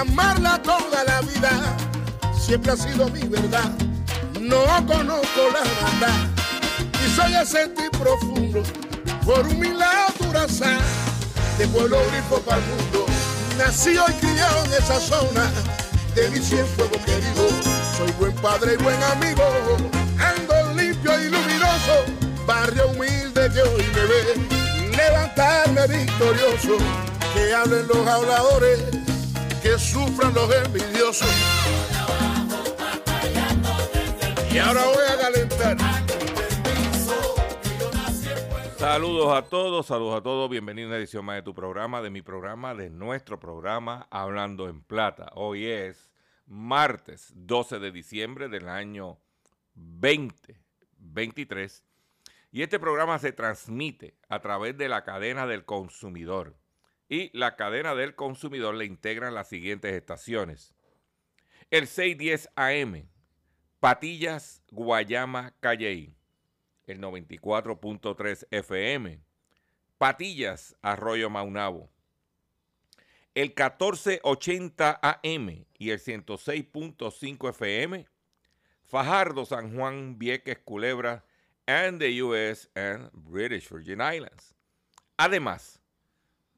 Amarla toda la vida. Siempre ha sido mi verdad. No conozco la verdad y soy ese tipo profundo por un milagro de pueblo grifo para el mundo. Nacido y criado en esa zona de mi fuego querido. Soy buen padre y buen amigo, ando limpio y luminoso, barrio humilde que hoy me ve, levantarme victorioso, que hablen los habladores, sufran los envidiosos. Y ahora voy a calentar. Saludos a todos, saludos a todos, bienvenidos a una edición más de tu programa, de mi programa, de nuestro programa Hablando en Plata. Hoy es martes 12 de diciembre del año 2023 y este programa se transmite a través de la cadena del consumidor y la cadena del consumidor le integran las siguientes estaciones. El 610 AM, Patillas, Guayama, Calley el 94.3 FM, Patillas, Arroyo Maunabo, el 1480 AM y el 106.5 FM, Fajardo, San Juan, Vieques, Culebra, and the US and British Virgin Islands. Además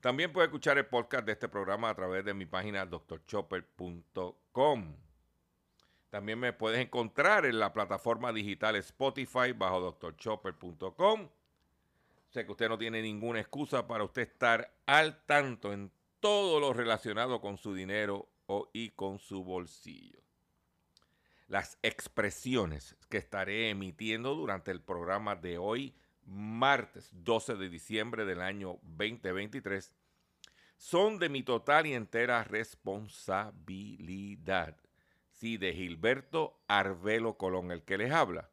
También puedes escuchar el podcast de este programa a través de mi página drchopper.com. También me puedes encontrar en la plataforma digital Spotify bajo drchopper.com. Sé que usted no tiene ninguna excusa para usted estar al tanto en todo lo relacionado con su dinero o, y con su bolsillo. Las expresiones que estaré emitiendo durante el programa de hoy, martes 12 de diciembre del año 2023, son de mi total y entera responsabilidad. Sí, de Gilberto Arbelo Colón, el que les habla,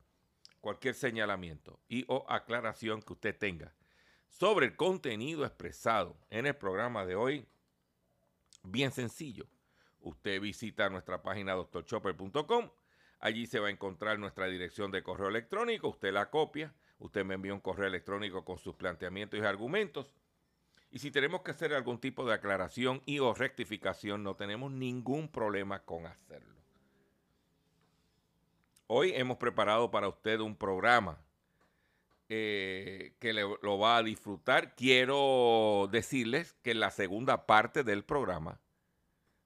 cualquier señalamiento y o aclaración que usted tenga sobre el contenido expresado en el programa de hoy, bien sencillo. Usted visita nuestra página doctorchopper.com, allí se va a encontrar nuestra dirección de correo electrónico, usted la copia, usted me envía un correo electrónico con sus planteamientos y argumentos. Y si tenemos que hacer algún tipo de aclaración y o rectificación, no tenemos ningún problema con hacerlo. Hoy hemos preparado para usted un programa eh, que lo va a disfrutar. Quiero decirles que en la segunda parte del programa,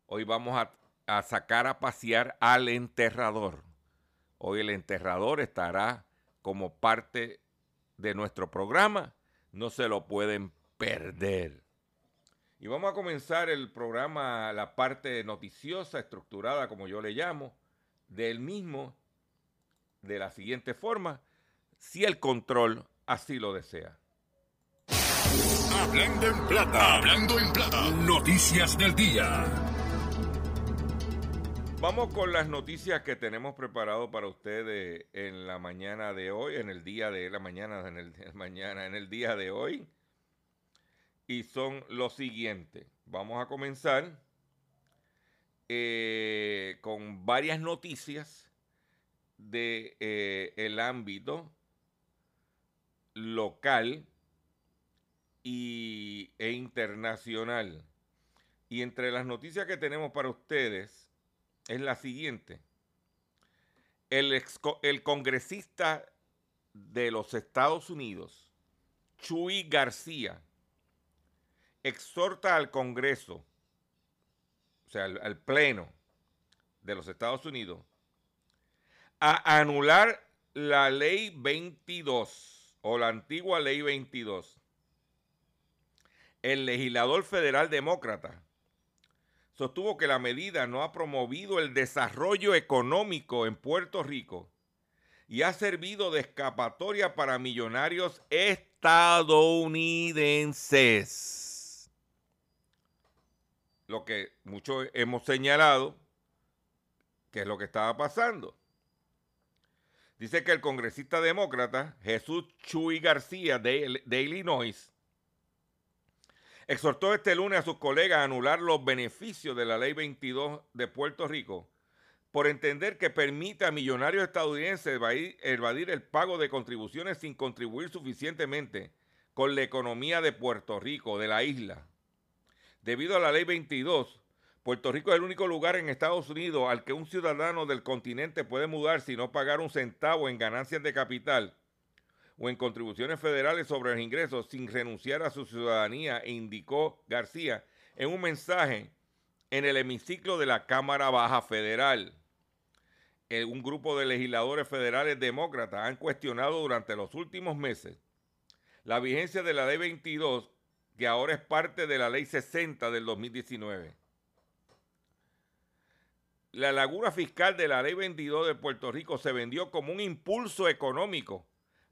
hoy vamos a, a sacar a pasear al enterrador. Hoy el enterrador estará como parte de nuestro programa. No se lo pueden perder. Y vamos a comenzar el programa, la parte noticiosa, estructurada, como yo le llamo, del mismo, de la siguiente forma, si el control así lo desea. Hablando en plata, hablando en plata, noticias del día. Vamos con las noticias que tenemos preparado para ustedes en la mañana de hoy, en el día de la mañana, en el, mañana, en el día de hoy. Y son los siguientes. Vamos a comenzar eh, con varias noticias de eh, ámbito local y, e internacional. Y entre las noticias que tenemos para ustedes es la siguiente. El, el congresista de los Estados Unidos, Chuy García, exhorta al Congreso, o sea, al, al, Pleno de los Estados Unidos, a anular la ley 22 o la antigua ley 22. El legislador federal demócrata sostuvo que la medida no ha promovido el desarrollo económico en Puerto Rico y ha servido de escapatoria para millonarios estadounidenses. Lo que muchos hemos señalado que es lo que estaba pasando. Dice que el congresista demócrata Jesús Chuy García de, de Illinois exhortó este lunes a sus colegas a anular los beneficios de la Ley 22 de Puerto Rico por entender que permite a millonarios estadounidenses evadir, el pago de contribuciones sin contribuir suficientemente con la economía de Puerto Rico, de la isla. Debido a la Ley 22, Puerto Rico es el único lugar en Estados Unidos al que un ciudadano del continente puede mudar sin no pagar un centavo en ganancias de capital o en contribuciones federales sobre los ingresos sin renunciar a su ciudadanía, indicó García en un mensaje en el hemiciclo de la Cámara Baja Federal. Un grupo de legisladores federales demócratas han cuestionado durante los últimos meses la vigencia de la Ley 22, que ahora es parte de la Ley 60 del 2019. La laguna fiscal de la Ley 22 de Puerto Rico se vendió como un impulso económico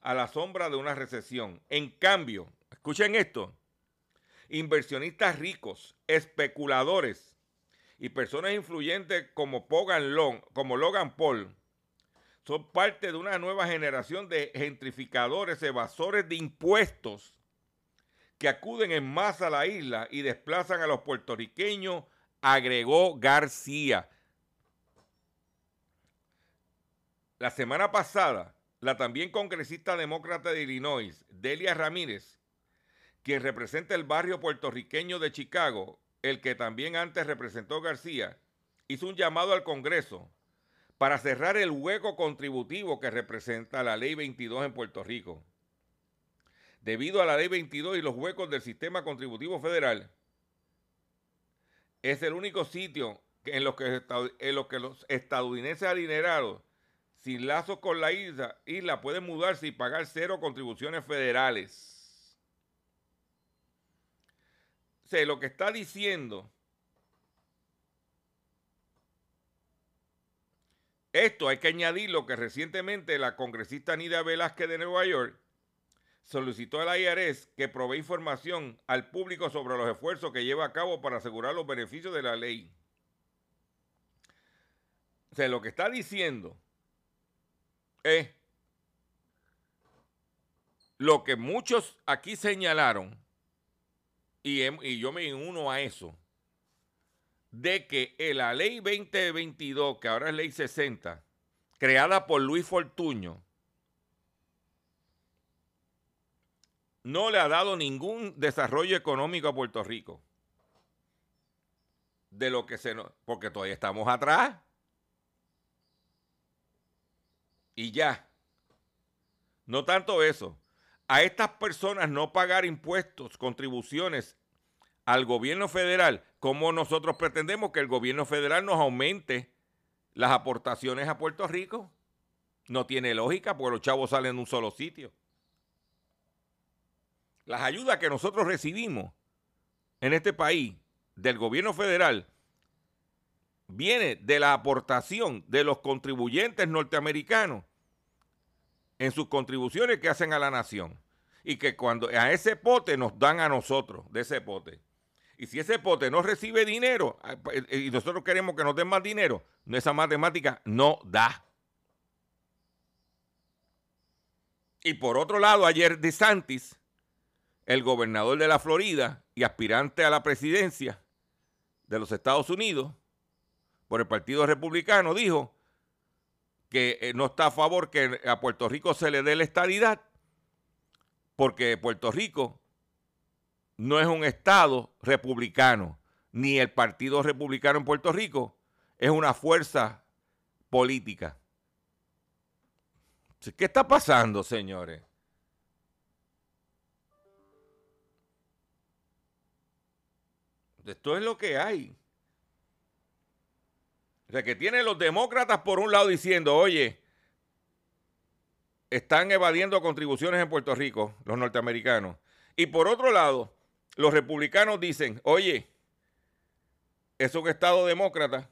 a la sombra de una recesión. En cambio, escuchen esto, inversionistas ricos, especuladores y personas influyentes como, Logan, como Logan Paul son parte de una nueva generación de gentrificadores, evasores de impuestos que acuden en masa a la isla y desplazan a los puertorriqueños, agregó García. La semana pasada, la también congresista demócrata de Illinois, Delia Ramírez, quien representa el barrio puertorriqueño de Chicago, el que también antes representó García, hizo un llamado al Congreso para cerrar el hueco contributivo que representa la Ley 22 en Puerto Rico. Debido a la Ley 22 y los huecos del sistema contributivo federal, es el único sitio en los que, en los, que los estadounidenses adinerados sin lazos con la isla, isla puede mudarse y pagar cero contribuciones federales. O sea, lo que está diciendo Esto hay que añadir lo que recientemente la congresista Nida Velázquez de Nueva York solicitó al IRS que provee información al público sobre los esfuerzos que lleva a cabo para asegurar los beneficios de la ley. O sea, lo que está diciendo es lo que muchos aquí señalaron, y, y yo me uno a eso, de que la ley 2022, que ahora es ley 60, creada por Luis Fortuño, no le ha dado ningún desarrollo económico a Puerto Rico. De lo que se porque todavía estamos atrás. Y ya. No tanto eso. A estas personas no pagar impuestos, contribuciones al gobierno federal, ¿cómo nosotros pretendemos que el gobierno federal nos aumente las aportaciones a Puerto Rico? No tiene lógica porque los chavos salen de un solo sitio. Las ayudas que nosotros recibimos en este país del gobierno federal viene de la aportación de los contribuyentes norteamericanos en sus contribuciones que hacen a la nación. Y que cuando a ese pote nos dan a nosotros, de ese pote. Y si ese pote no recibe dinero ah, pues, eh, y nosotros queremos que nos den más dinero, esa matemática no da. Y por otro lado, ayer DeSantis, el gobernador de la Florida y aspirante a la presidencia de los Estados Unidos por el Partido Republicano, dijo que eh, no está a favor que a Puerto Rico se le dé la estadidad, porque Puerto Rico no es un Estado republicano, ni el Partido Republicano en Puerto Rico es una fuerza política. ¿Qué está pasando, señores? Esto es lo que hay. Sea, que tienen los demócratas por un lado diciendo, oye, están evadiendo contribuciones en Puerto Rico, los norteamericanos. Y por otro lado, los republicanos dicen, oye, es un Estado demócrata.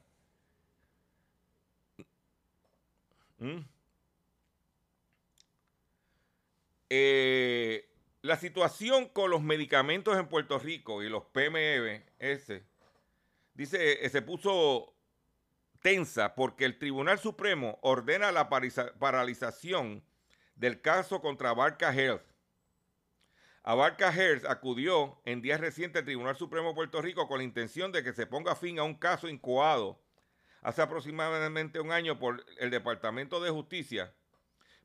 Eh, la situación con los medicamentos en Puerto Rico y los PMS, dice, eh, se puso tensa porque el Tribunal Supremo ordena la paralización del caso contra Barca Health. Abarca Health acudió en días recientes al Tribunal Supremo de Puerto Rico con la intención de que se ponga fin a un caso incoado hace aproximadamente un año por el Departamento de Justicia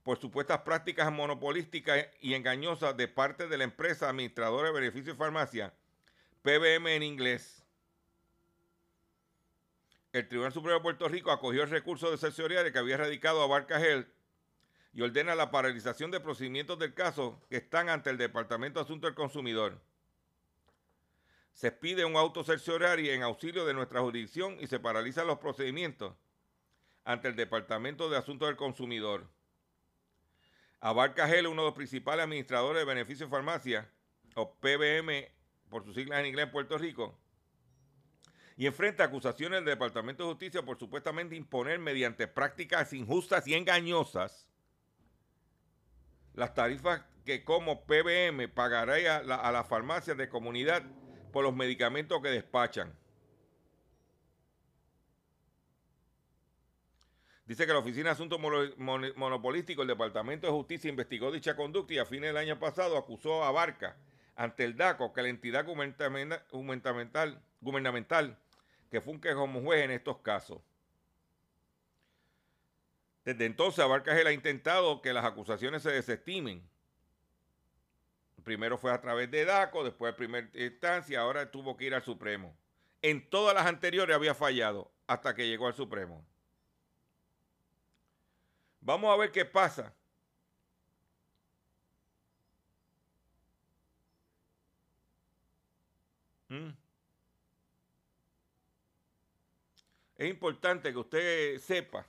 por supuestas prácticas monopolísticas y engañosas de parte de la empresa administradora de beneficios de farmacia, PBM en inglés. El Tribunal Supremo de Puerto Rico acogió el recurso de cerciorari que había radicado a Barca Health y ordena la paralización de procedimientos del caso que están ante el Departamento de Asuntos del Consumidor. Se pide un auto cerciorari en auxilio de nuestra jurisdicción y se paralizan los procedimientos ante el Departamento de Asuntos del Consumidor. Abarca Gel, uno de los principales administradores de beneficios de farmacia, o PBM, por sus siglas en inglés en Puerto Rico, y enfrenta acusaciones del Departamento de Justicia por supuestamente imponer mediante prácticas injustas y engañosas las tarifas que como PBM pagará a, a las farmacias de comunidad por los medicamentos que despachan. Dice que la Oficina de Asuntos Monopolísticos del Departamento de Justicia investigó dicha conducta y a fines del año pasado acusó a Barca ante el DACO, que la entidad gubernamental, gubernamental que funge como juez en estos casos. Desde entonces, Abarca ha intentado que las acusaciones se desestimen. Primero fue a través de DACO, después de primera instancia, ahora tuvo que ir al Supremo. En todas las anteriores había fallado hasta que llegó al Supremo. Vamos a ver qué pasa. Mm. Es importante que usted sepa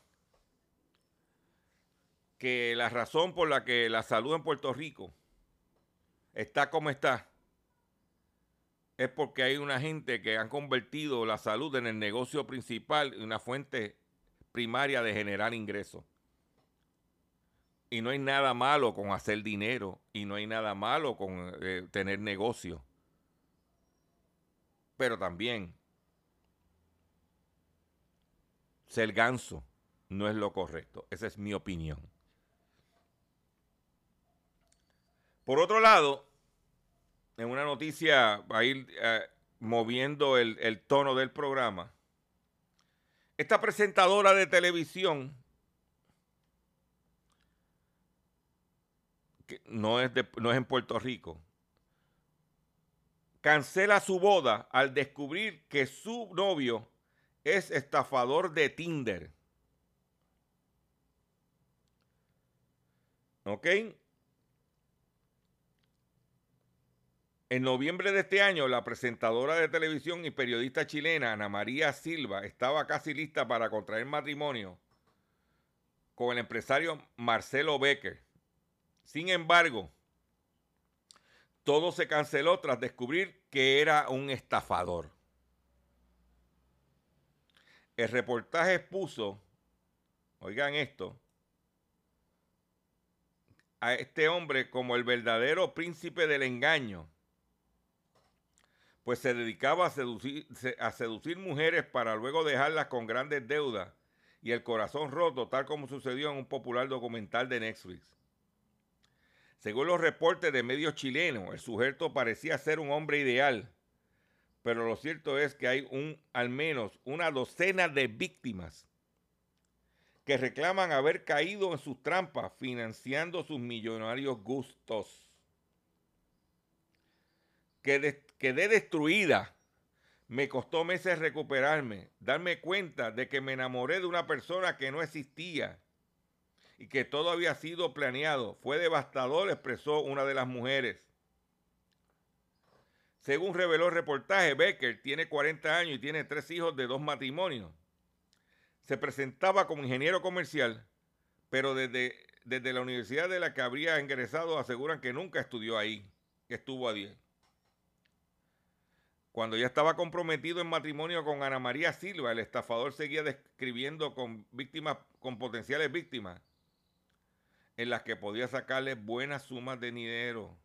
que la razón por la que la salud en Puerto Rico está como está es porque hay una gente que han convertido la salud en el negocio principal y una fuente primaria de generar ingresos. Y no hay nada malo con hacer dinero y no hay nada malo con eh, tener negocio. Pero también ser ganso no es lo correcto. Esa es mi opinión. Por otro lado, en una noticia, a ir eh, moviendo el, el tono del programa, esta presentadora de televisión no es, no es en Puerto Rico, cancela su boda al descubrir que su novio es estafador de Tinder. ¿Ok? En noviembre de este año, la presentadora de televisión y periodista chilena Ana María Silva estaba casi lista para contraer matrimonio con el empresario Marcelo Becker. Sin embargo, todo se canceló tras descubrir que era un estafador. El reportaje expuso, oigan esto, a este hombre como el verdadero príncipe del engaño, pues se dedicaba a seducir, mujeres para luego dejarlas con grandes deudas y el corazón roto, tal como sucedió en un popular documental de Netflix. Según los reportes de medios chilenos, el sujeto parecía ser un hombre ideal, pero lo cierto es que hay un, al menos una docena de víctimas que reclaman haber caído en sus trampas financiando sus millonarios gustos. quedé destruida. Me costó meses recuperarme, darme cuenta de que me enamoré de una persona que no existía y que todo había sido planeado. Fue devastador, expresó una de las mujeres. Según reveló el reportaje, Becker tiene 40 años y tiene tres hijos de dos matrimonios. Se presentaba como ingeniero comercial, pero desde, desde la universidad de la que habría ingresado aseguran que nunca estudió ahí, que estuvo a 10. Cuando ya estaba comprometido en matrimonio con Ana María Silva, el estafador seguía describiendo con víctimas, con potenciales víctimas, en las que podía sacarle buenas sumas de dinero.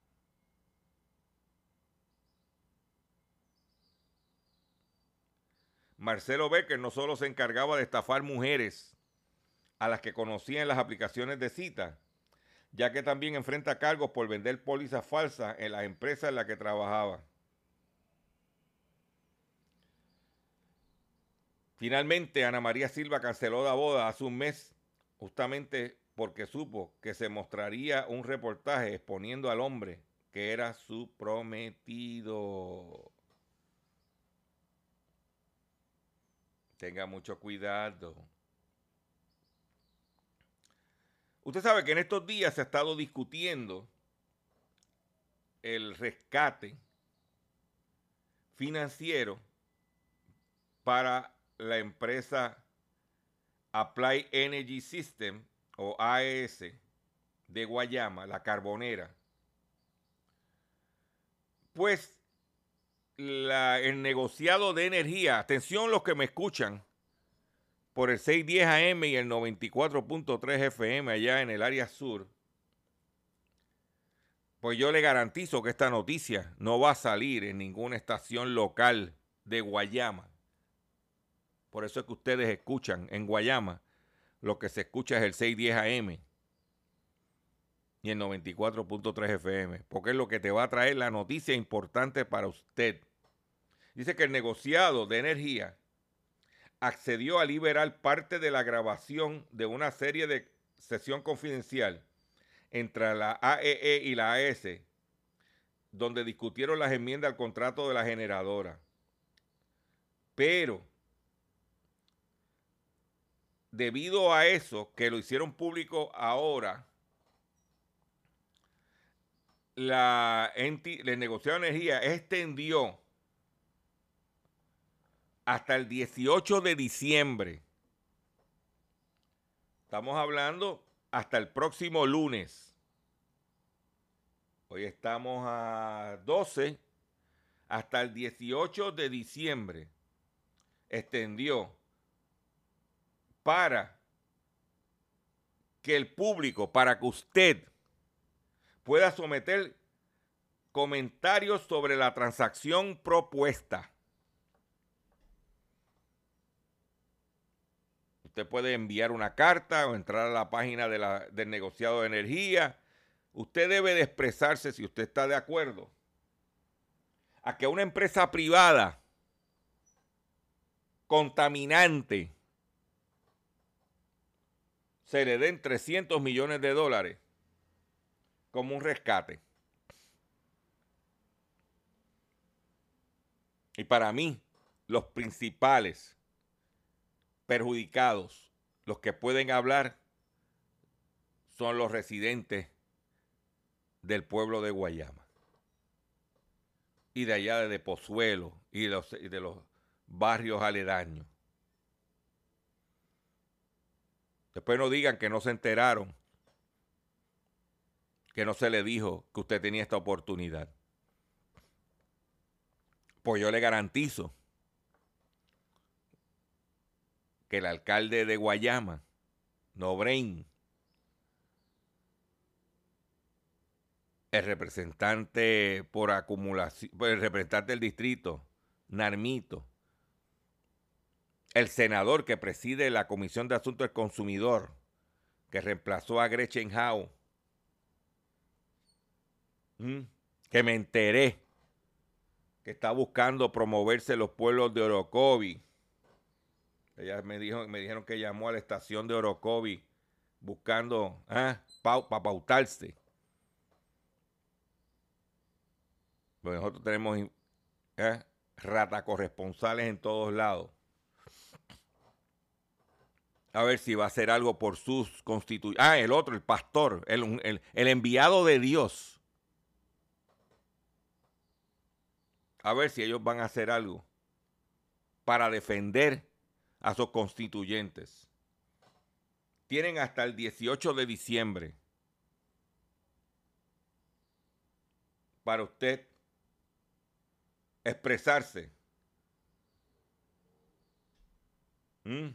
Marcelo Becker no solo se encargaba de estafar mujeres a las que conocía en las aplicaciones de cita, ya que también enfrenta cargos por vender pólizas falsas en las empresas en las que trabajaba. Finalmente, Ana María Silva canceló la boda hace un mes, justamente porque supo que se mostraría un reportaje exponiendo al hombre que era su prometido. Tenga mucho cuidado. Usted sabe que en estos días se ha estado discutiendo el rescate financiero para la empresa Apply Energy System o AES de Guayama, la carbonera, pues el negociado de energía, atención los que me escuchan. Por el 610 AM y el 94.3 FM allá en el área sur, pues yo le garantizo que esta noticia no va a salir en ninguna estación local de Guayama. Por eso es que ustedes escuchan en Guayama. Lo que se escucha es el 610 AM y el 94.3 FM, porque es lo que te va a traer la noticia importante para usted. Dice que el negociado de energía accedió a liberar parte de la grabación de una serie de sesión confidencial entre la AEE e y la AS, donde discutieron las enmiendas al contrato de la generadora. Pero debido a eso, que lo hicieron público ahora, la, el negociado de energía extendió hasta el 18 de diciembre. Estamos hablando hasta el próximo lunes. Hoy estamos a 12. Hasta el 18 de diciembre extendió para que el público, para que usted pueda someter comentarios sobre la transacción propuesta. Usted puede enviar una carta o entrar a la página del negociado de energía. Usted debe de expresarse si usted está de acuerdo a que una empresa privada contaminante se le den 300 millones de dólares como un rescate. Y para mí, los principales perjudicados, los que pueden hablar, son los residentes del pueblo de Guayama. Y de allá de Pozuelo y de, los barrios aledaños. Después no digan que no se enteraron, que no se le dijo que usted tenía esta oportunidad. Pues yo le garantizo que el alcalde de Guayama, Nobrein, el representante por acumulación, el representante del distrito, Narmito, el senador que preside la Comisión de Asuntos del Consumidor, que reemplazó a Gretchen Howe, que me enteré que está buscando promoverse los pueblos de Orocovi. Ella me, dijo, me dijeron que llamó a la estación de Orocovi buscando ¿ah? para pautarse. Pues nosotros tenemos ¿eh? corresponsales en todos lados. A ver si va a hacer algo por sus constituyentes. Ah, el otro, el pastor, el, el enviado de Dios. A ver si ellos van a hacer algo para defender a sus constituyentes. Tienen hasta el 18 de diciembre para usted expresarse. ¿Mm?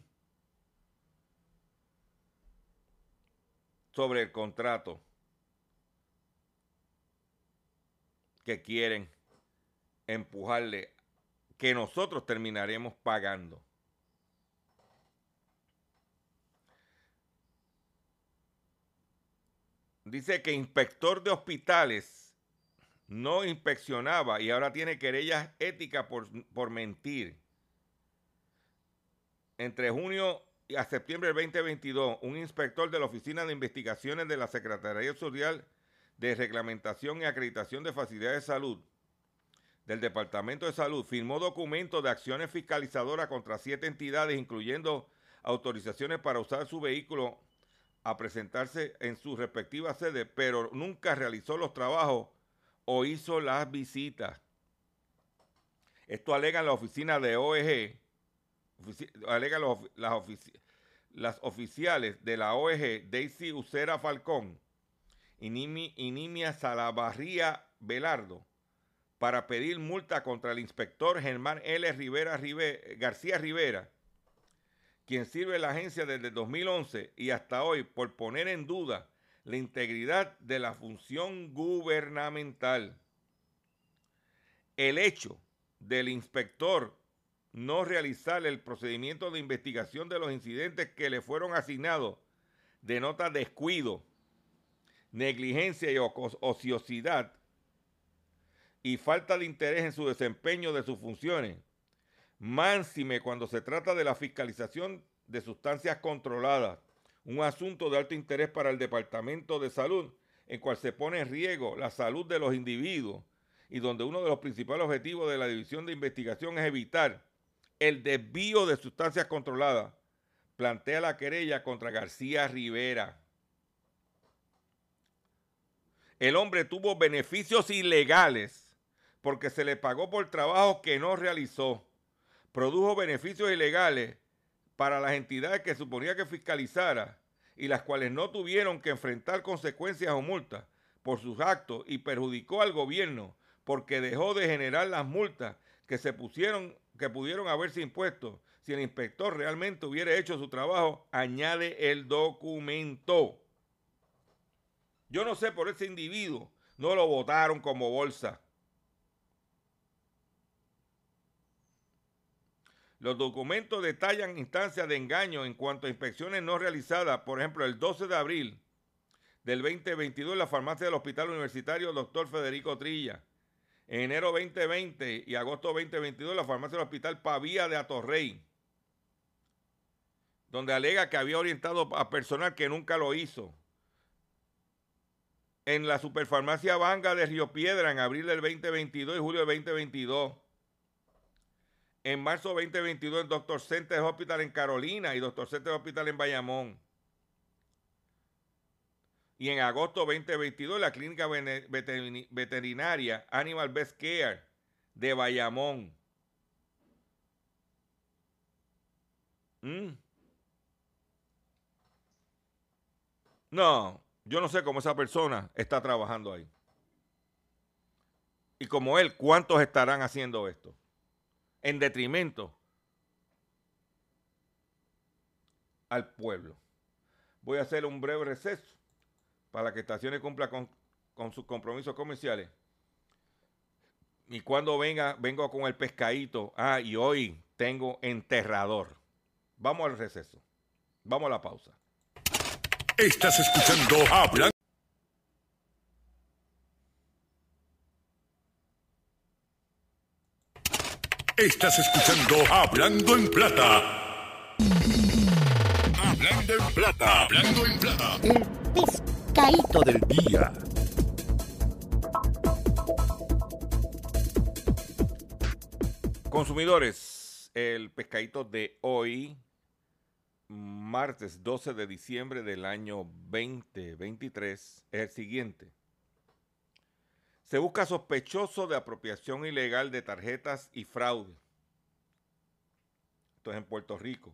sobre el contrato que quieren empujarle, que nosotros terminaremos pagando. Dice que inspector de hospitales no inspeccionaba y ahora tiene querellas éticas por, por mentir. Entre junio y a septiembre del 2022, un inspector de la Oficina de Investigaciones de la Secretaría Social de Reglamentación y Acreditación de Facilidades de Salud del Departamento de Salud firmó documentos de acciones fiscalizadoras contra siete entidades, incluyendo autorizaciones para usar su vehículo a presentarse en sus respectivas sedes, pero nunca realizó los trabajos o hizo las visitas. Esto alega la oficina de OEG, alega las, oficiales de la OEG, Daisy Ucera Falcón y, Nimia Salavarría Velardo, para pedir multa contra el inspector Germán L. Rivera, García Rivera, quien sirve la agencia desde 2011 y hasta hoy por poner en duda la integridad de la función gubernamental. El hecho del inspector no realizar el procedimiento de investigación de los incidentes que le fueron asignados denota descuido, negligencia y ociosidad y falta de interés en su desempeño de sus funciones, máxime cuando se trata de la fiscalización de sustancias controladas un asunto de alto interés para el Departamento de Salud, en cual se pone en riesgo la salud de los individuos y donde uno de los principales objetivos de la División de Investigación es evitar el desvío de sustancias controladas, plantea la querella contra García Rivera. El hombre tuvo beneficios ilegales porque se le pagó por trabajo que no realizó. Produjo beneficios ilegales para las entidades que suponía que fiscalizara y las cuales no tuvieron que enfrentar consecuencias o multas por sus actos y perjudicó al gobierno porque dejó de generar las multas que se pusieron que pudieron haberse impuesto si el inspector realmente hubiera hecho su trabajo, añade el documento. Yo no sé por ese individuo, no lo votaron como bolsa. Los documentos detallan instancias de engaño en cuanto a inspecciones no realizadas, por ejemplo, el 12 de abril del 2022 en la farmacia del Hospital Universitario Dr. Federico Trilla. En enero 2020 y agosto 2022 en la farmacia del Hospital Pavía de Atorrey, donde alega que había orientado a personal que nunca lo hizo. En la superfarmacia Vanga de Río Piedra en abril del 2022 y julio del 2022 en marzo 2022 el Dr. Center Hospital en Carolina y Dr. Center Hospital en Bayamón. Y en agosto 2022 la clínica veterinaria Animal Best Care de Bayamón. Mm. No, yo no sé cómo esa persona está trabajando ahí. Y como él, ¿cuántos estarán haciendo esto? En detrimento al pueblo. Voy a hacer un breve receso para que Estaciones cumpla con, con sus compromisos comerciales. Y cuando venga, vengo con el pescadito. Ah, y hoy tengo enterrador. Vamos al receso. Vamos a la pausa. Estás escuchando Hablando. Estás escuchando Hablando en Plata. Hablando en Plata. Hablando en Plata. El pescadito del día. Consumidores, el pescadito de hoy, martes 12 de diciembre del año 2023, es el siguiente. Se busca sospechoso de apropiación ilegal de tarjetas y fraude. Esto es en Puerto Rico.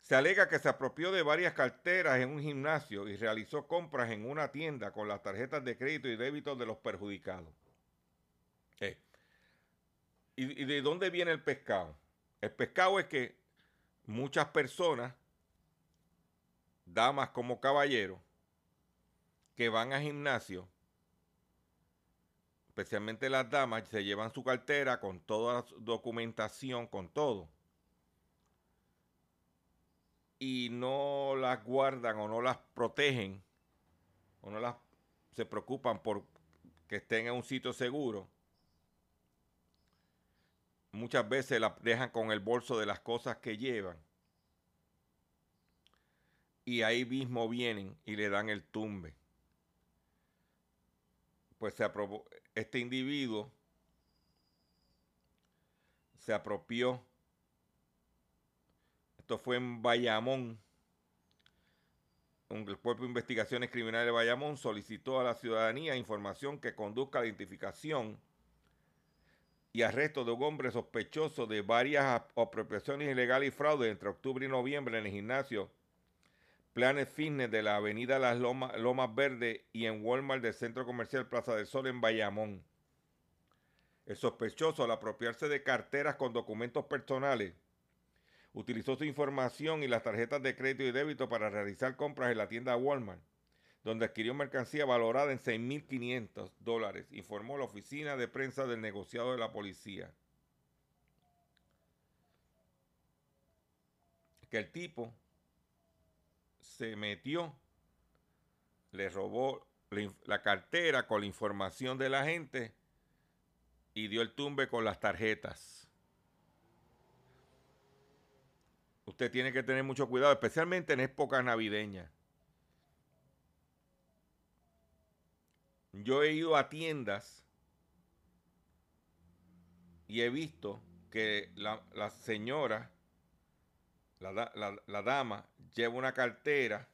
Se alega que se apropió de varias carteras en un gimnasio y realizó compras en una tienda con las tarjetas de crédito y débito de los perjudicados. Eh, ¿Y, ¿Y de dónde viene el pescado? El pescado es que muchas personas, damas como caballeros, que van a gimnasio, especialmente las damas, se llevan su cartera con toda la documentación, con todo. Y no las guardan o no las protegen o no las se preocupan por que estén en un sitio seguro. Muchas veces las dejan con el bolso de las cosas que llevan. Y ahí mismo vienen y le dan el tumbe. Pues se aprobó, este individuo se apropió. Esto fue en Bayamón. El Cuerpo de Investigaciones Criminales de Bayamón solicitó a la ciudadanía información que conduzca a la identificación y arresto de un hombre sospechoso de varias apropiaciones ilegales y fraude entre octubre y noviembre en el gimnasio Planet Fitness de la avenida Las Lomas, Lomas Verdes y en Walmart del Centro Comercial Plaza del Sol en Bayamón. El sospechoso al apropiarse de carteras con documentos personales utilizó su información y las tarjetas de crédito y débito para realizar compras en la tienda Walmart, donde adquirió mercancía valorada en 6.500 dólares, informó la oficina de prensa del negociado de la policía. Que el tipo se metió, le robó la cartera con la información de la gente y dio el tumbe con las tarjetas. Usted tiene que tener mucho cuidado, especialmente en época navideña. Yo he ido a tiendas y he visto que la, la señora, la, la, la, dama, lleva una cartera,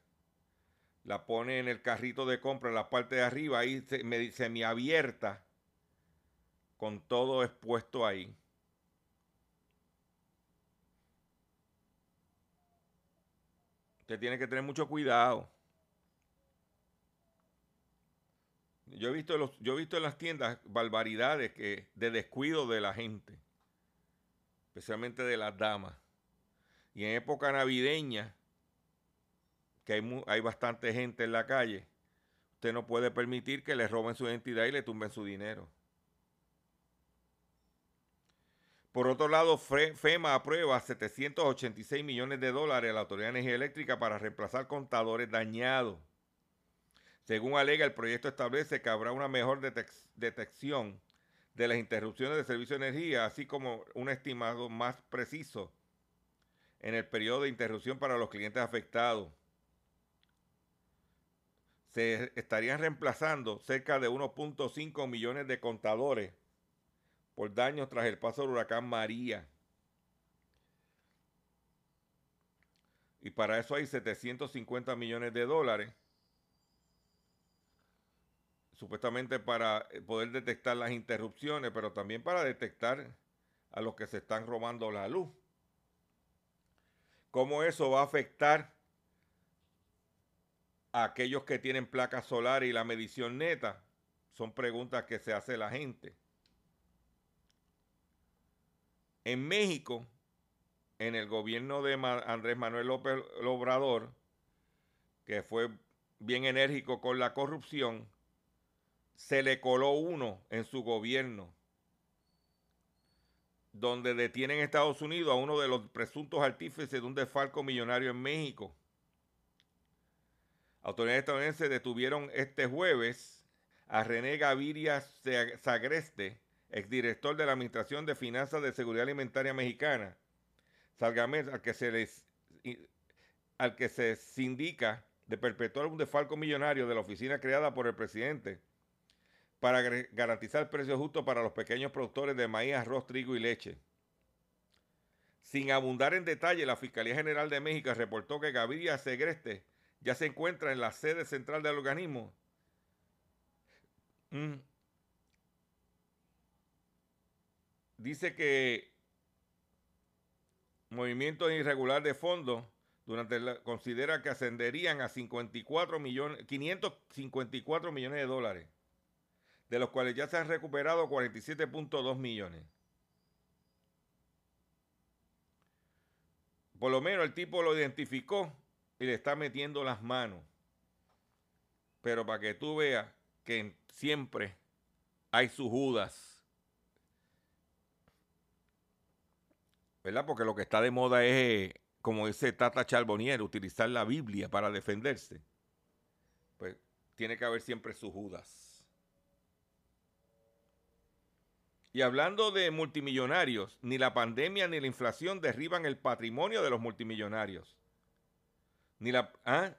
la pone en el carrito de compra en la parte de arriba, ahí semiabierta, con todo expuesto ahí. Usted tiene que tener mucho cuidado. Yo he visto, los, yo he visto en las tiendas barbaridades que, de descuido de la gente, especialmente de las damas. Y en época navideña, que hay, hay bastante gente en la calle, usted no puede permitir que le roben su identidad y le tumben su dinero. Por otro lado, FEMA aprueba 786 millones de dólares a la Autoridad de Energía Eléctrica para reemplazar contadores dañados. Según alega, el proyecto establece que habrá una mejor detección de las interrupciones de servicio de energía, así como un estimado más preciso en el periodo de interrupción para los clientes afectados. Se estarían reemplazando cerca de 1.5 millones de contadores por daños tras el paso del huracán María. Y para eso hay 750 millones de dólares, supuestamente para eh, poder detectar las interrupciones, pero también para detectar a los que se están robando la luz. ¿Cómo eso va a afectar aquellos que tienen placas solares y la medición neta? Son preguntas que se hace la gente. En México, en el gobierno de Andrés Manuel López Obrador, que fue bien enérgico con la corrupción, se le coló uno en su gobierno, donde detienen en Estados Unidos a uno de los presuntos artífices de un desfalco millonario en México. Autoridades estadounidenses detuvieron este jueves a René Gaviria Sagreste, exdirector de la Administración de Finanzas de Seguridad Alimentaria Mexicana, Salgames, al que se les al que se indica de perpetuar un desfalco millonario de la oficina creada por el presidente para garantizar precios justos para los pequeños productores de maíz, arroz, trigo y leche. Sin abundar en detalle, la Fiscalía General de México reportó que Gaviria Segreste ya se encuentra en la sede central del organismo. Mm. Dice que movimiento irregular de fondos durante la, considera que ascenderían a 54 millones, 554 millones de dólares, de los cuales ya se han recuperado 47.2 millones. Por lo menos el tipo lo identificó y le está metiendo las manos. Pero para que tú veas que siempre hay sus Judas. ¿Verdad? Porque lo que está de moda es como dice Tata Charbonnier, utilizar la Biblia para defenderse, pues tiene que haber siempre sus Judas. Y hablando de multimillonarios, ni la pandemia ni la inflación derriban el patrimonio de los multimillonarios. Ni la, ¿ah?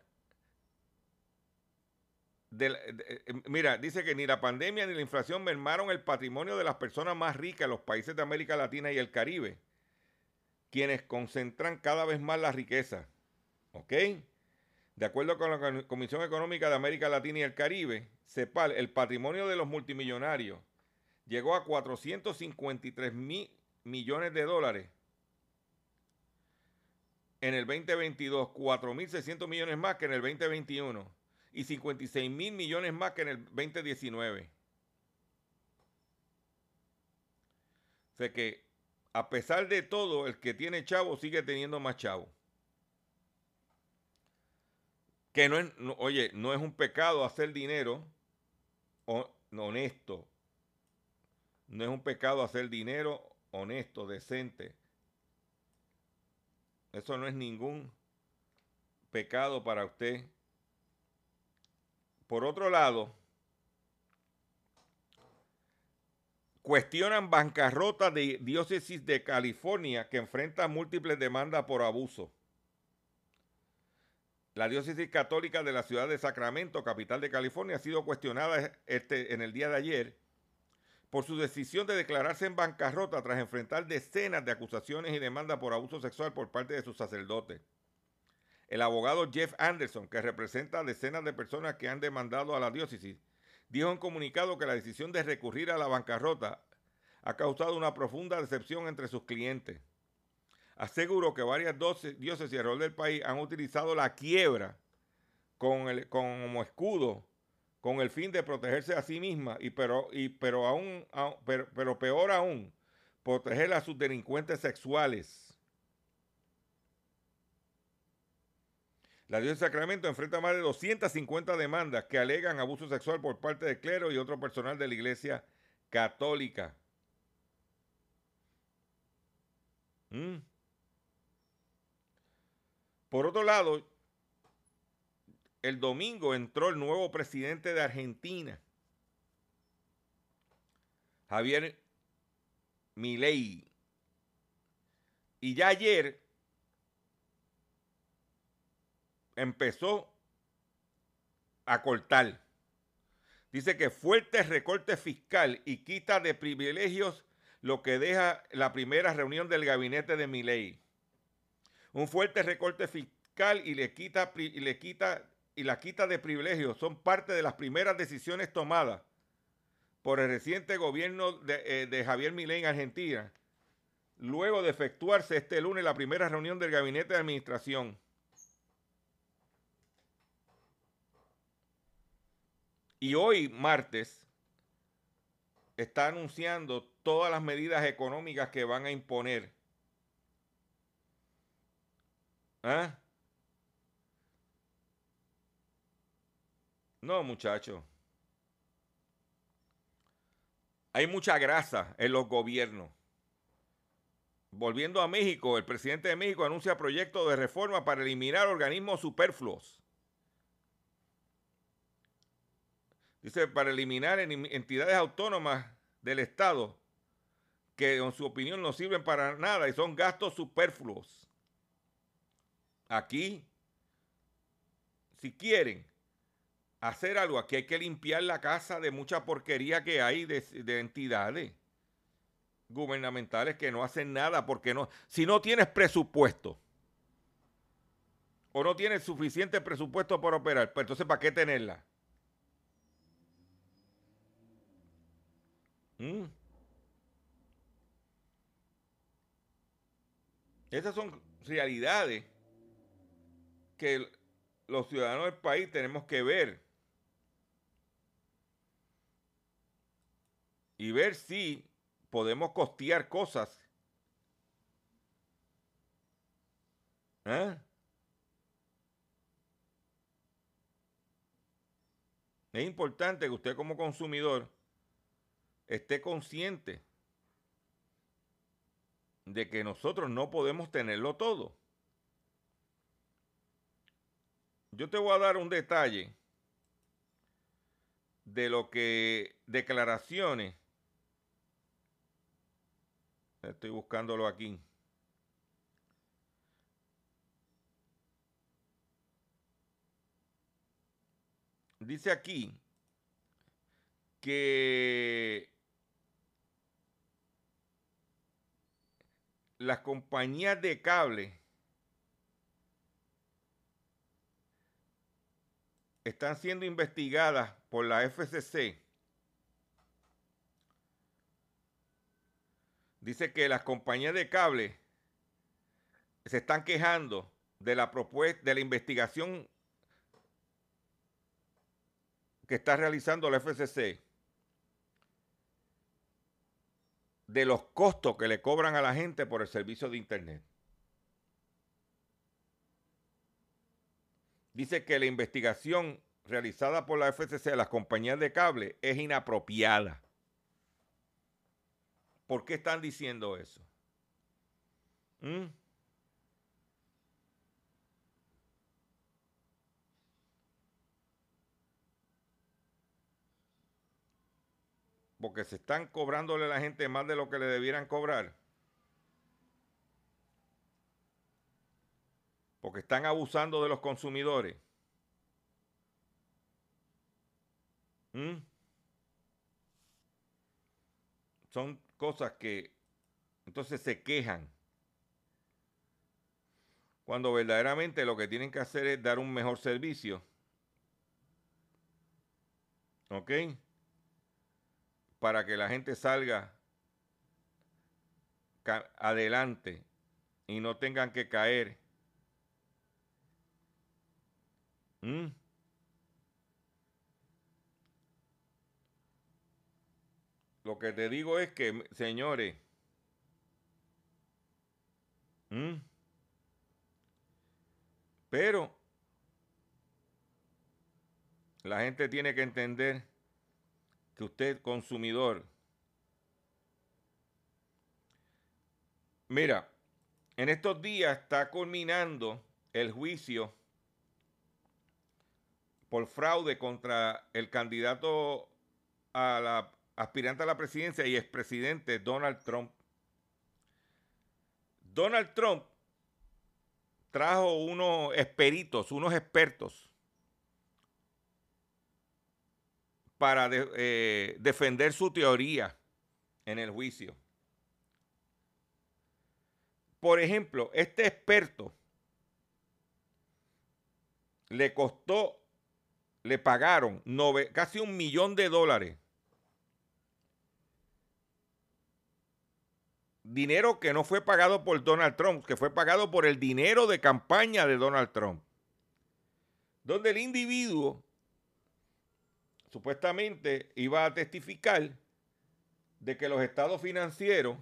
eh, mira, dice que ni la pandemia ni la inflación mermaron el patrimonio de las personas más ricas en los países de América Latina y el Caribe quienes concentran cada vez más la riqueza. ¿Ok? De acuerdo con la Comisión Económica de América Latina y el Caribe, CEPAL, el patrimonio de los multimillonarios llegó a 453 mil millones de dólares en el 2022, 4.600 millones más que en el 2021 y 56 mil millones más que en el 2019. O sea que a pesar de todo, el que tiene chavo sigue teniendo más chavo. Que no es, oye, no es un pecado hacer dinero honesto. No es un pecado hacer dinero honesto, decente. Eso no es ningún pecado para usted. Por otro lado, Cuestionan bancarrota de diócesis de California que enfrenta múltiples demandas por abuso. La diócesis católica de la ciudad de Sacramento, capital de California, ha sido cuestionada este, en el día de ayer por su decisión de declararse en bancarrota tras enfrentar decenas de acusaciones y demandas por abuso sexual por parte de sus sacerdotes. El abogado Jeff Anderson, que representa a decenas de personas que han demandado a la diócesis, dijo en comunicado que la decisión de recurrir a la bancarrota ha causado una profunda decepción entre sus clientes. Aseguró que varias y rol del país han utilizado la quiebra con el, como escudo con el fin de protegerse a sí misma, y pero, y, pero, aún, pero, pero peor aún, proteger a sus delincuentes sexuales. La diócesis de Sacramento enfrenta más de 250 demandas que alegan abuso sexual por parte del clero y otro personal de la iglesia católica. Mm. Por otro lado, el domingo entró el nuevo presidente de Argentina, Javier Milei. Y ya ayer empezó a cortar. Dice que fuerte recorte fiscal y quita de privilegios lo que deja la primera reunión del gabinete de Miley. Un fuerte recorte fiscal y le quita y le quita y la quita de privilegios son parte de las primeras decisiones tomadas por el reciente gobierno de, eh, de Javier Milei en Argentina, luego de efectuarse este lunes la primera reunión del gabinete de administración. Y hoy, martes, está anunciando todas las medidas económicas que van a imponer. ¿Ah? No, muchachos. Hay mucha grasa en los gobiernos. Volviendo a México, el presidente de México anuncia proyecto de reforma para eliminar organismos superfluos. Dice, para eliminar entidades autónomas del Estado que en su opinión no sirven para nada y son gastos superfluos. Aquí, si quieren hacer algo, aquí hay que limpiar la casa de mucha porquería que hay de, de entidades gubernamentales que no hacen nada porque no, si no tienes presupuesto o no tienes suficiente presupuesto para operar, pues entonces ¿para qué tenerla? ¿Mm? Esas son realidades que los ciudadanos del país tenemos que ver y ver si podemos costear cosas. ¿Eh? Es importante que usted como consumidor esté consciente de que nosotros no podemos tenerlo todo. Yo te voy a dar un detalle de lo que declaraciones Estoy buscándolo aquí. Dice aquí que las compañías de cable están siendo investigadas por la FCC dice que las compañías de cable se están quejando de la propuesta, de la investigación que está realizando la FCC, de los costos que le cobran a la gente por el servicio de Internet. Dice que la investigación realizada por la FCC a las compañías de cable es inapropiada. ¿Por qué están diciendo eso? ¿Mm? Porque se están cobrándole a la gente más de lo que le debieran cobrar. Porque están abusando de los consumidores. ¿Mm? Son cosas que entonces se quejan. Cuando verdaderamente lo que tienen que hacer es dar un mejor servicio. ¿Ok? Para que la gente salga adelante y no tengan que caer. ¿Mm? Lo que te digo es que, señores, pero la gente tiene que entender que usted, consumidor, mira, en estos días está culminando el juicio por fraude contra el candidato a la aspirante a la presidencia y expresidente Donald Trump. Donald Trump trajo unos esperitos, unos expertos para eh, defender su teoría en el juicio. Por ejemplo, este experto le costó, le pagaron casi un millón de dólares dinero que no fue pagado por Donald Trump, que fue pagado por el dinero de campaña de Donald Trump. Donde el individuo supuestamente iba a testificar de que los estados financieros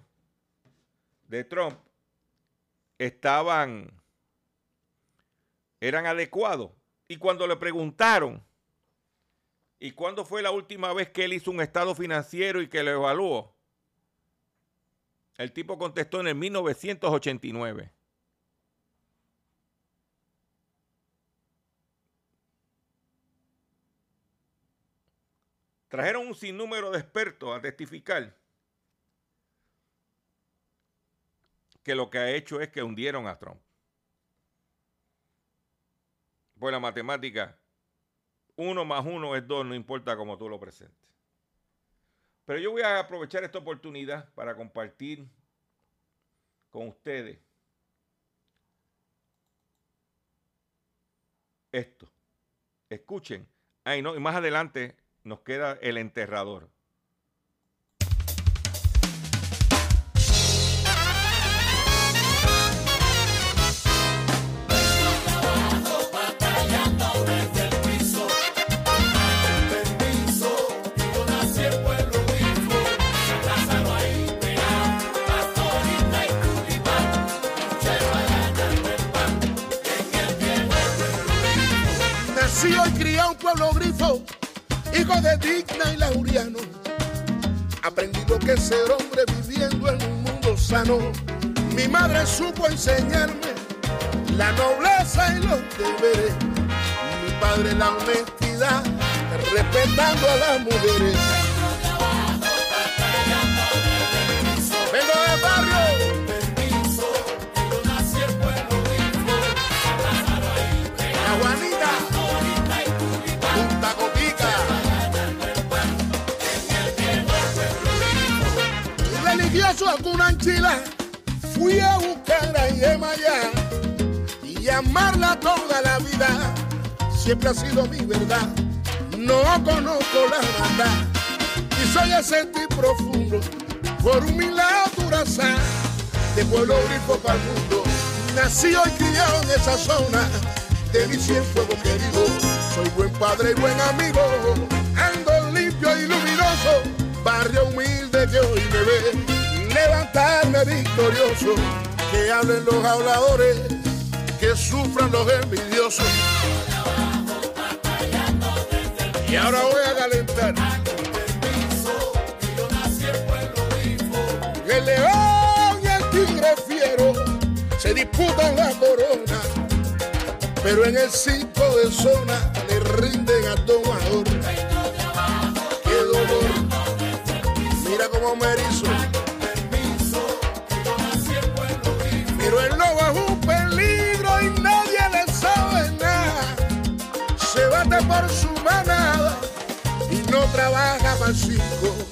de Trump estaban, eran adecuados. Y cuando le preguntaron, ¿y cuándo fue la última vez que él hizo un estado financiero y que lo evaluó? El tipo contestó en el 1989. Trajeron un sinnúmero de expertos a testificar que lo que ha hecho es que hundieron a Trump. Pues la matemática, uno más uno es dos, no importa cómo tú lo presentes. Pero yo voy a aprovechar esta oportunidad para compartir con ustedes esto. Escuchen. Ay, no, y más adelante nos queda el enterrador. Hijo de Digna y Lauriano. Aprendí lo que ser hombre viviendo en un mundo sano. Mi madre supo enseñarme la nobleza y los deberes. Mi padre la honestidad, respetando a las mujeres. Vengo Religioso a Cunanchila, fui a buscar a Yemayá y amarla toda la vida. Siempre ha sido mi verdad, no conozco la maldad y soy tipo profundo por un milagro durazán de pueblo grifo para el mundo. Nací hoy criado en esa zona de mi cienfuego querido. Soy buen padre y buen amigo, ando limpio y luminoso, barrio humilde que hoy me ve. Levantarme victorioso, que hablen los habladores, que sufran los envidiosos. Y ahora voy a calentar. El león y el tigre fiero se disputan la corona, pero en el cinco de zona le rinden a tomador. ¡Qué dolor! Mira cómo me erizo. rico.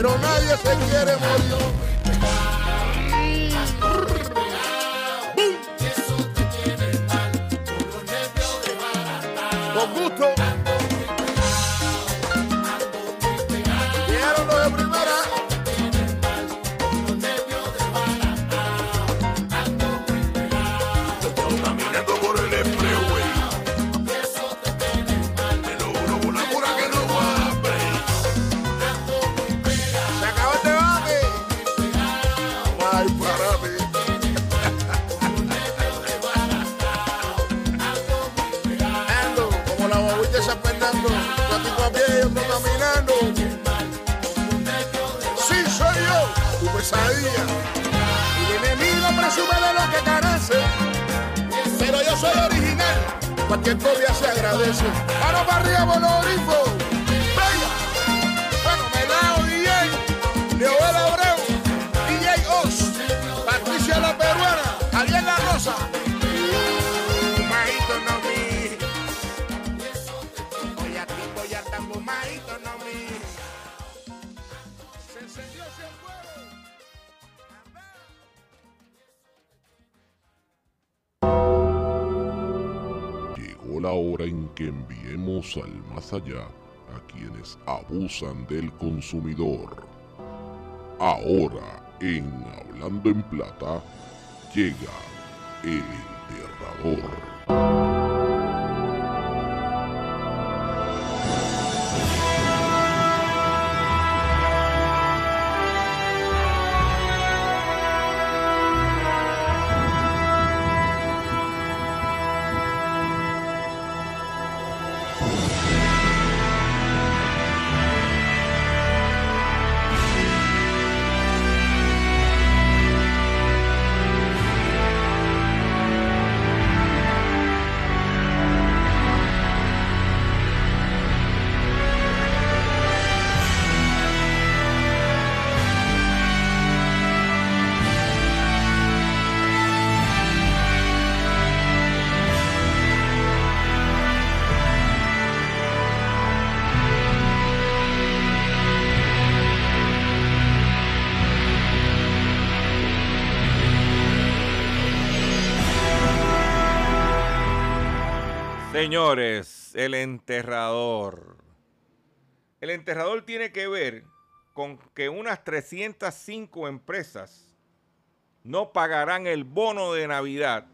Pero nadie se quiere morir. Al más allá a quienes abusan del consumidor. Ahora, en Hablando en Plata, llega el enterrador. Tiene que ver con que unas 305 empresas no pagarán el bono de Navidad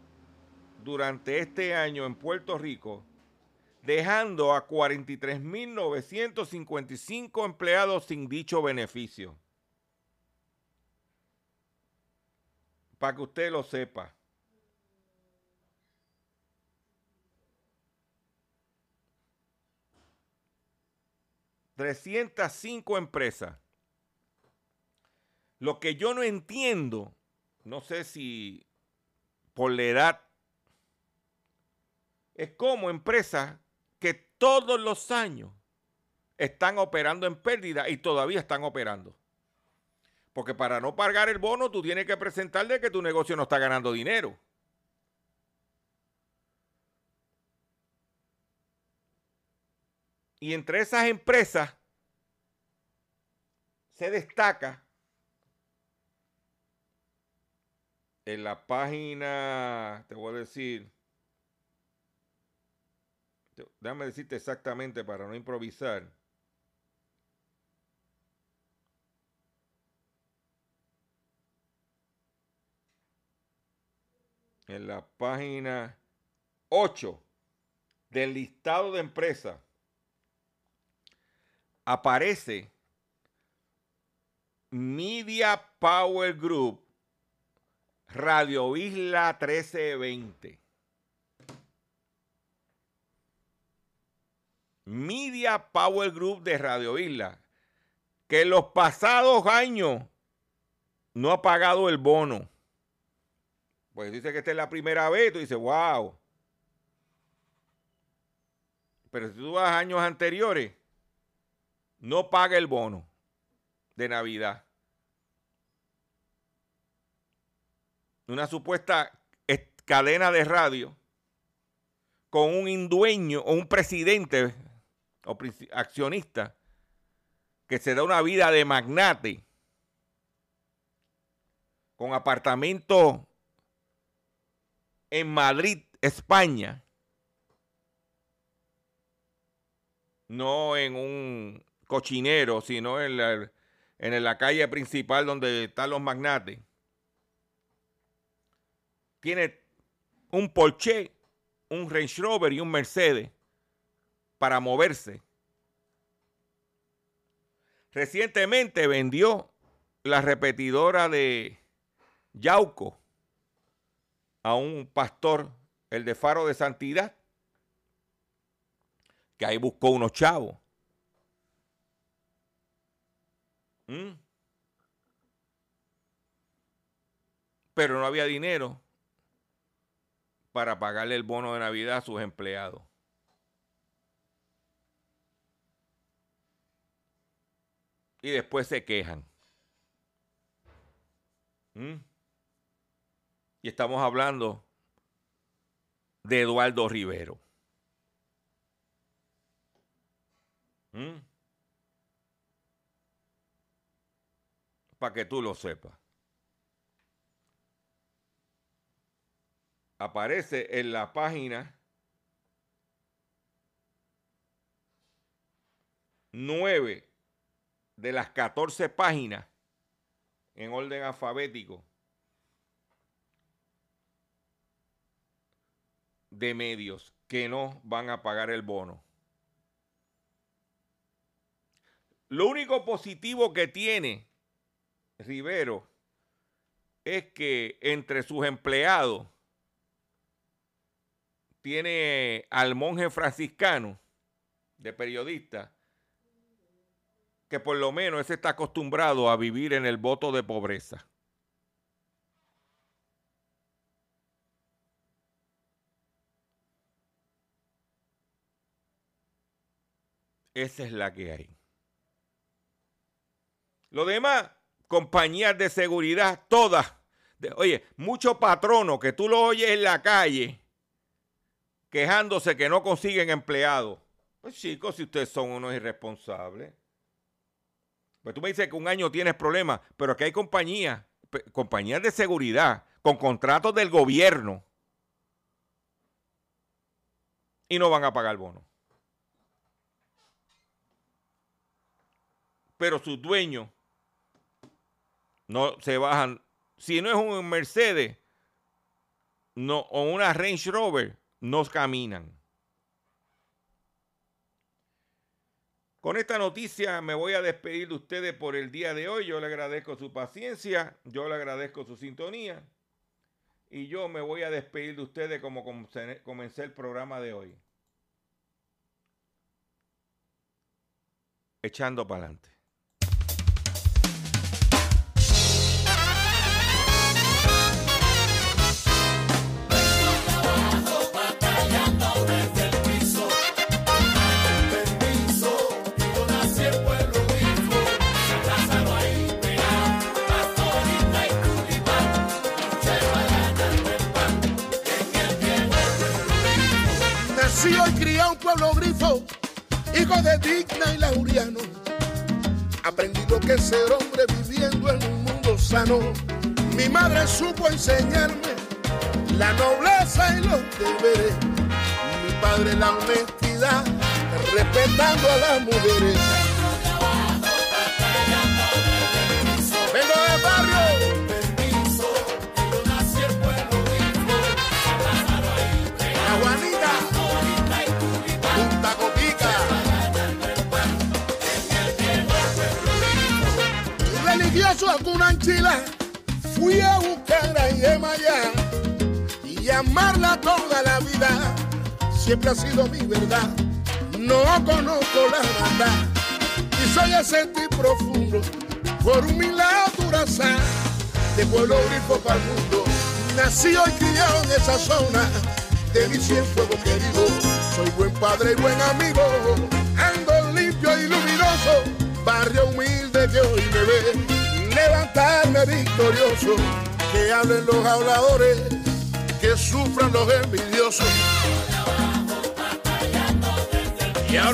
durante este año en Puerto Rico, dejando a 43.955 empleados sin dicho beneficio. Para que usted lo sepa. Cinco empresas. Lo que yo no entiendo, no sé si por la edad, es como empresas que todos los años están operando en pérdida y todavía están operando. Porque para no pagar el bono, tú tienes que presentarle que tu negocio no está ganando dinero. Y entre esas empresas se destaca en la página, te voy a decir, déjame decirte exactamente para no improvisar. En la página 8 del listado de empresas aparece Media Power Group Radio Isla 1320. Media Power Group de Radio Isla, que en los pasados años no ha pagado el bono. Pues dice que esta es la primera vez, tú dices, wow. Pero si tú vas años anteriores, no paga el bono de Navidad. Una supuesta es- cadena de radio con un indueño o un presidente o accionista que se da una vida de magnate con apartamento en Madrid, España, no en un cochinero, sino en la, en la calle principal donde están los magnates. Tiene un Porsche, un Range Rover y un Mercedes para moverse. Recientemente vendió la repetidora de Yauco a un pastor, el de Faro de Santidad, que ahí buscó unos chavos. ¿Mm? Pero no había dinero para pagarle el bono de Navidad a sus empleados. Y después se quejan. ¿Mm? Y estamos hablando de Eduardo Rivero. ¿Mm? Para que tú lo sepas. Aparece en la página 9 de las 14 páginas en orden alfabético de medios que no van a pagar el bono. Lo único positivo que tiene Rivero es que entre sus empleados tiene al monje franciscano de periodista que por lo menos ese está acostumbrado a vivir en el voto de pobreza. Esa es la que hay. Lo demás, compañías de seguridad, todas. oye, muchos patronos que tú lo oyes en la calle quejándose que no consiguen empleados. Pues chicos, si ustedes son unos irresponsables. Pues tú me dices que un año tienes problemas, pero que hay compañías, compañías de seguridad con contratos del gobierno y no van a pagar bono. Pero sus dueños no se bajan. Si no es un Mercedes no, o una Range Rover, no caminan. Con esta noticia me voy a despedir de ustedes por el día de hoy. Yo le agradezco su paciencia, yo le agradezco su sintonía y yo me voy a despedir de ustedes como comencé el programa de hoy. Echando para adelante. Ser hombre viviendo en un mundo sano. Mi madre supo enseñarme la nobleza y los deberes. Mi padre la honestidad, respetando a las mujeres. Una anchila, fui a buscar a Yemaya y amarla toda la vida. Siempre ha sido mi verdad, no conozco la verdad y soy ese tipo profundo por un milagro de pueblo grifo para el mundo. Nací y criado en esa zona de mi fuego querido. Soy buen padre y buen amigo, ando limpio y luminoso, barrio humilde que hoy me ve levantarme victorioso, que hablen los habladores, que sufran los envidiosos